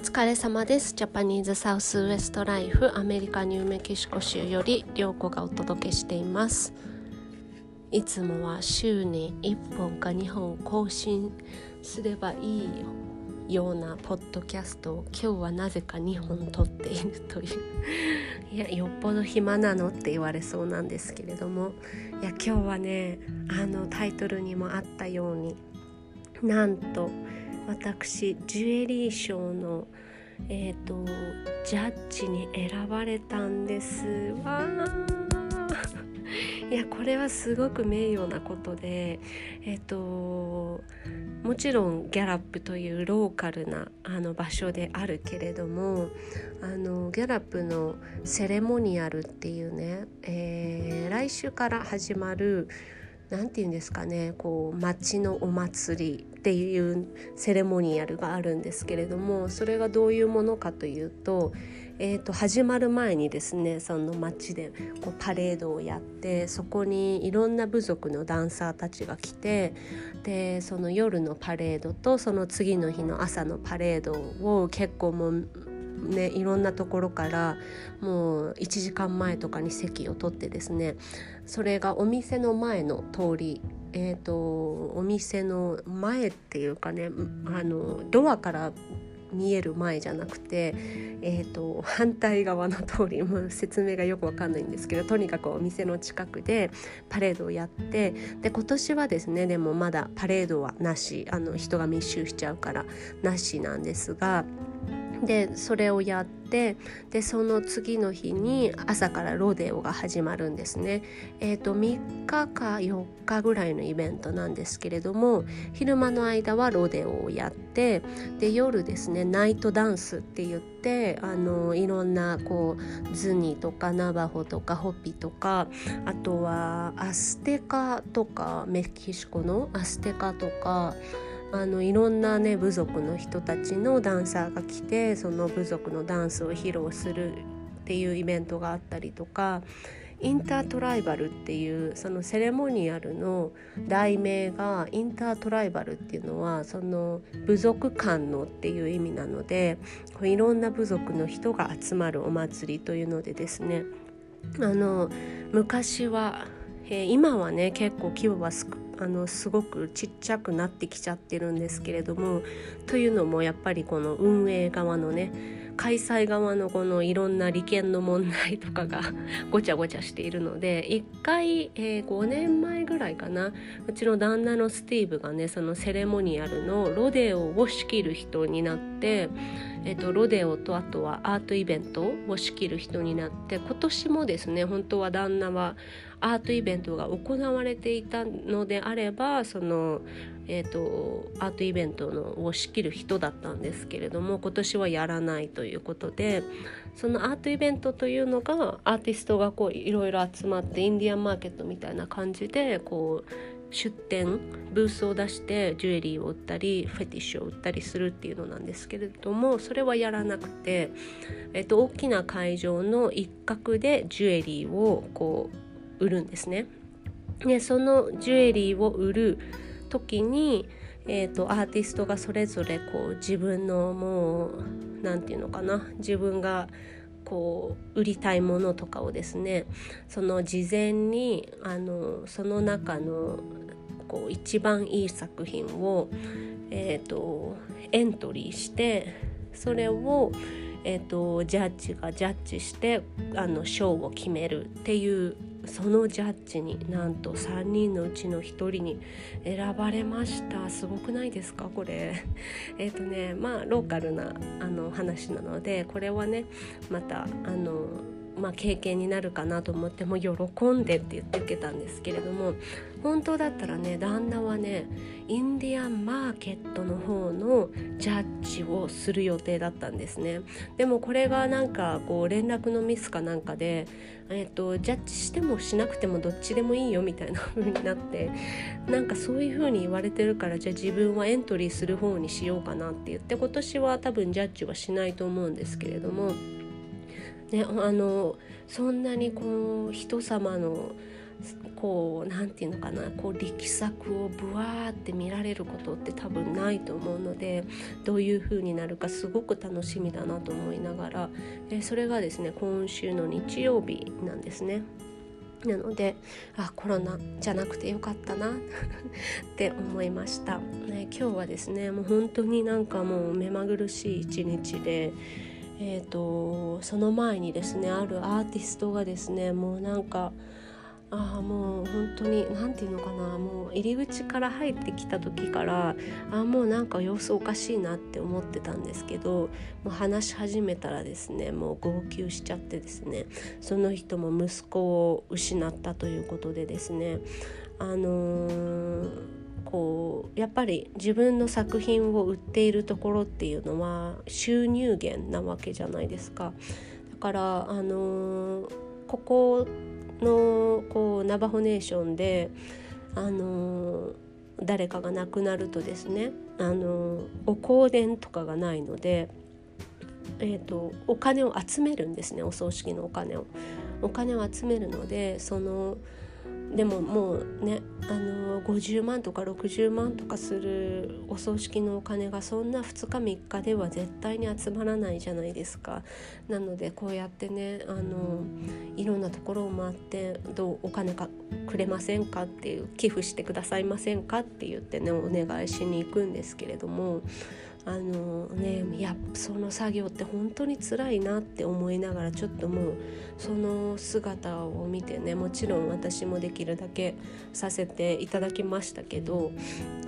疲れ様です。ジャパニーズサウスウエストライフアメリカニューメキシコ州より涼子がお届けしています。いつもは週に1本か2本更新すればいいようなポッドキャストを今日はなぜか2本撮っているという。いやよっぽど暇なのって言われそうなんですけれども。いや今日はねあのタイトルにもあったようになんと私ジュエリー賞のえーと、ジャッジに選ばれたんですわ。いやこれはすごく名誉なことでえっ、ー、ともちろんギャラップというローカルなあの場所であるけれどもあのギャラップのセレモニアルっていうね、えー、来週から始まる何て言うんですかねこう町のお祭りっていうセレモニアルがあるんですけれどもそれがどういうものかというと,、えーと、始まる前にですねその町でこうパレードをやってそこにいろんな部族のダンサーたちが来てでその夜のパレードとその次の日の朝のパレードを結構もうね、いろんなところからもう1時間前とかに席を取ってですねそれがお店の前の通りえーと、お店の前っていうかねあのドアから見える前じゃなくて、えーと、反対側の通りもう説明がよくわかんないんですけどとにかくお店の近くでパレードをやってで今年はですねでもまだパレードはなしあの人が密集しちゃうからなしなんですが。でそれをやってでその次の日に朝からロデオが始まるんですね。えーと、3日か4日ぐらいのイベントなんですけれども昼間の間はロデオをやってで夜ですねナイトダンスって言ってあのいろんなこうズニとかナバホとかホピとかあとはアステカとかメキシコのアステカとか。あのいろんなね部族の人たちのダンサーが来てその部族のダンスを披露するっていうイベントがあったりとかインタートライバルっていうそのセレモニアルの題名がインタートライバルっていうのはその部族間のっていう意味なのでいろんな部族の人が集まるお祭りというのでですね。あの昔は、えー、今はね結構規模は少あのすごくちっちゃくなってきちゃってるんですけれどもというのもやっぱりこの運営側のね開催側のこのいろんな利権の問題とかが ごちゃごちゃしているので一回、えー、5年前ぐらいかなうちの旦那のスティーブがねそのセレモニアルのロデオを仕切る人になって、えーと、ロデオとあとはアートイベントを仕切る人になって今年もですね本当は旦那はアートイベントが行われていたのであればその、えーと、アートイベントのを仕切る人だったんですけれども今年はやらないということでそのアートイベントというのがアーティストがこういろいろ集まってインディアンマーケットみたいな感じでこう出店ブースを出してジュエリーを売ったりフェティッシュを売ったりするっていうのなんですけれどもそれはやらなくて、えっと、大きな会場の一角でジュエリーをこう売るんですね。でそのジュエリーを売る時に、えーと、アーティストがそれぞれこう自分のもう何て言うのかな自分がこう売りたいものとかをですねその事前にあのその中のこう一番いい作品を、えーと、エントリーしてそれを、えーとジャッジがジャッジしてあの賞を決めるっていうそのジャッジになんと3人のうちの1人に選ばれました。すごくないですか？これ。えっ、とねまあローカルなあの話なのでこれはねまたあのまあ、経験になるかなと思っても喜んでって言って受けたんですけれども本当だったらね旦那はねインディアンマーケットの方のジャッジをする予定だったんですねでもこれがなんかこう連絡のミスかなんかで、えーと、ジャッジしてもしなくてもどっちでもいいよみたいな風になってなんかそういう風に言われてるからじゃあ自分はエントリーする方にしようかなって言って今年は多分ジャッジはしないと思うんですけれども。ね、あのそんなにこう人様のこう何て言うのかなこう力作をブワーって見られることって多分ないと思うのでどういう風になるかすごく楽しみだなと思いながら、えそれがですね今週の日曜日なんですね。なのであコロナじゃなくてよかったな って思いました、ね、今日はですねもう本当になんかもう目まぐるしい一日でえーと、その前にですねあるアーティストがですねもうなんかああもう本当に何て言うのかなもう入り口から入ってきた時からあもうなんか様子おかしいなって思ってたんですけどもう話し始めたらですねもう号泣しちゃってですねその人も息子を失ったということでですねあのー、こうやっぱり自分の作品を売っているところっていうのは収入源なわけじゃないですか。だからあのー、ここのこうナバホネーションであの誰かが亡くなるとですねあのお香典とかがないので、えーと、お金を集めるんですねお葬式のお金を。お金を集めるのでそのでももうねあの50万とか60万とかするお葬式のお金がそんな2日3日では絶対に集まらないじゃないですか。なのでこうやってねあのいろんなところを回ってどうお金かくれませんかっていう寄付してくださいませんかって言ってねお願いしに行くんですけれどもあのねいやその作業って本当に辛いなって思いながらちょっともうその姿を見てねもちろん私もできるだけさせていただきましたけど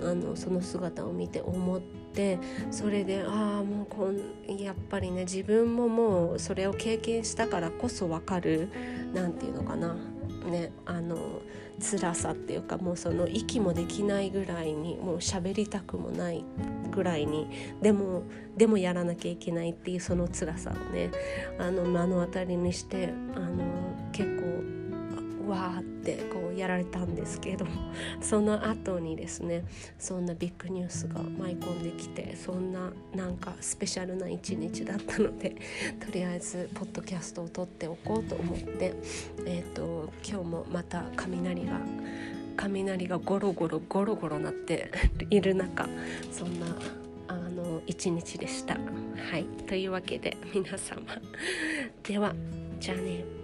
あのその姿を見て思ってそれでああもうこんやっぱりね自分ももうそれを経験したからこそ分かる何て言うのかな。ねあの辛さっていうかもうその息もできないぐらいにもう喋りたくもないぐらいにでもでもやらなきゃいけないっていうその辛さをねあの目の当たりにしてあの結構わーってこうやられたんですけど その後にですねそんなビッグニュースが舞い込んできてそんななんかスペシャルな一日だったので とりあえずポッドキャストを撮っておこうと思って、えーと、今日もまた雷が雷がゴロゴロゴロゴロなって いる中そんなあの一日でした。はい。というわけで皆様。ではじゃあね。